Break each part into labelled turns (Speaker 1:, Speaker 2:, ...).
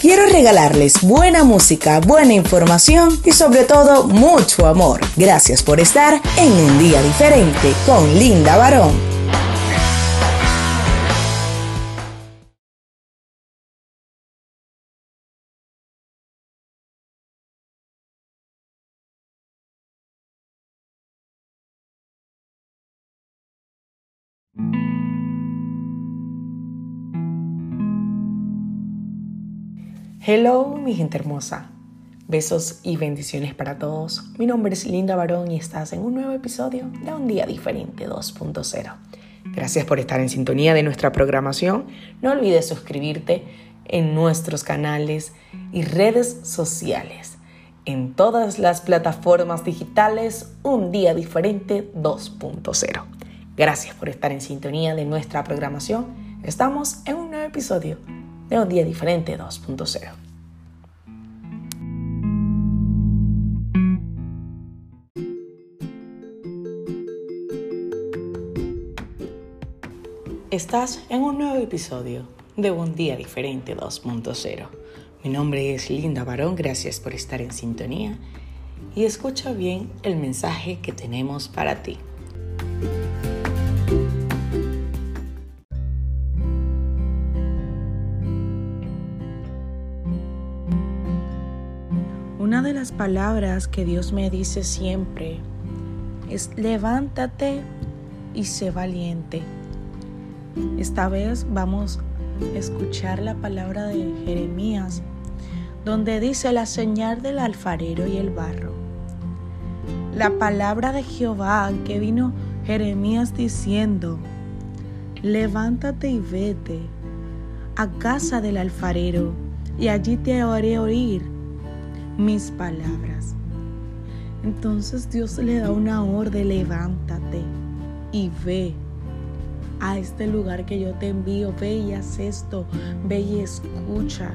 Speaker 1: quiero regalarles buena música, buena información y sobre todo mucho amor. Gracias por estar en un día diferente con Linda Barón.
Speaker 2: Hello, mi gente hermosa. Besos y bendiciones para todos. Mi nombre es Linda Barón y estás en un nuevo episodio de Un Día Diferente 2.0. Gracias por estar en sintonía de nuestra programación. No olvides suscribirte en nuestros canales y redes sociales. En todas las plataformas digitales, Un Día Diferente 2.0. Gracias por estar en sintonía de nuestra programación. Estamos en un nuevo episodio de un día diferente 2.0. Estás en un nuevo episodio de Un Día Diferente 2.0. Mi nombre es Linda Barón, gracias por estar en sintonía y escucha bien el mensaje que tenemos para ti. Una de las palabras que Dios me dice siempre es levántate y sé valiente. Esta vez vamos a escuchar la palabra de Jeremías, donde dice la señal del alfarero y el barro. La palabra de Jehová que vino Jeremías diciendo, levántate y vete a casa del alfarero, y allí te haré oír mis palabras. Entonces Dios le da una orden, levántate y ve a este lugar que yo te envío, ve y haz esto, ve y escucha.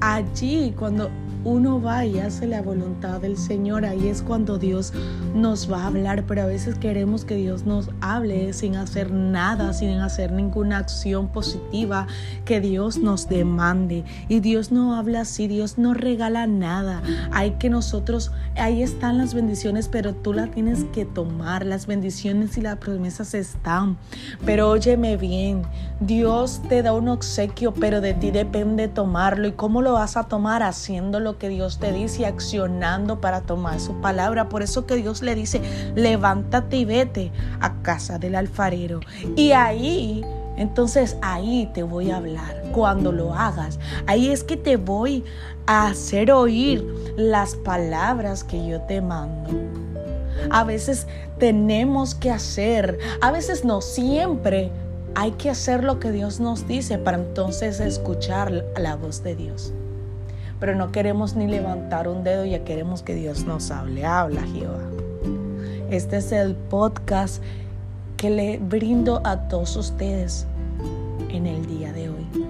Speaker 2: Allí cuando uno va y hace la voluntad del Señor, ahí es cuando Dios nos va a hablar, pero a veces queremos que Dios nos hable sin hacer nada, sin hacer ninguna acción positiva que Dios nos demande. Y Dios no habla así, Dios no regala nada. Hay que nosotros, ahí están las bendiciones, pero tú las tienes que tomar. Las bendiciones y las promesas están. Pero óyeme bien, Dios te da un obsequio, pero de ti depende tomarlo. ¿Y cómo lo vas a tomar? Haciéndolo que Dios te dice, accionando para tomar su palabra. Por eso que Dios le dice, levántate y vete a casa del alfarero. Y ahí, entonces ahí te voy a hablar. Cuando lo hagas, ahí es que te voy a hacer oír las palabras que yo te mando. A veces tenemos que hacer, a veces no siempre hay que hacer lo que Dios nos dice para entonces escuchar la voz de Dios pero no queremos ni levantar un dedo, ya queremos que Dios nos hable. Habla Jehová. Este es el podcast que le brindo a todos ustedes en el día de hoy.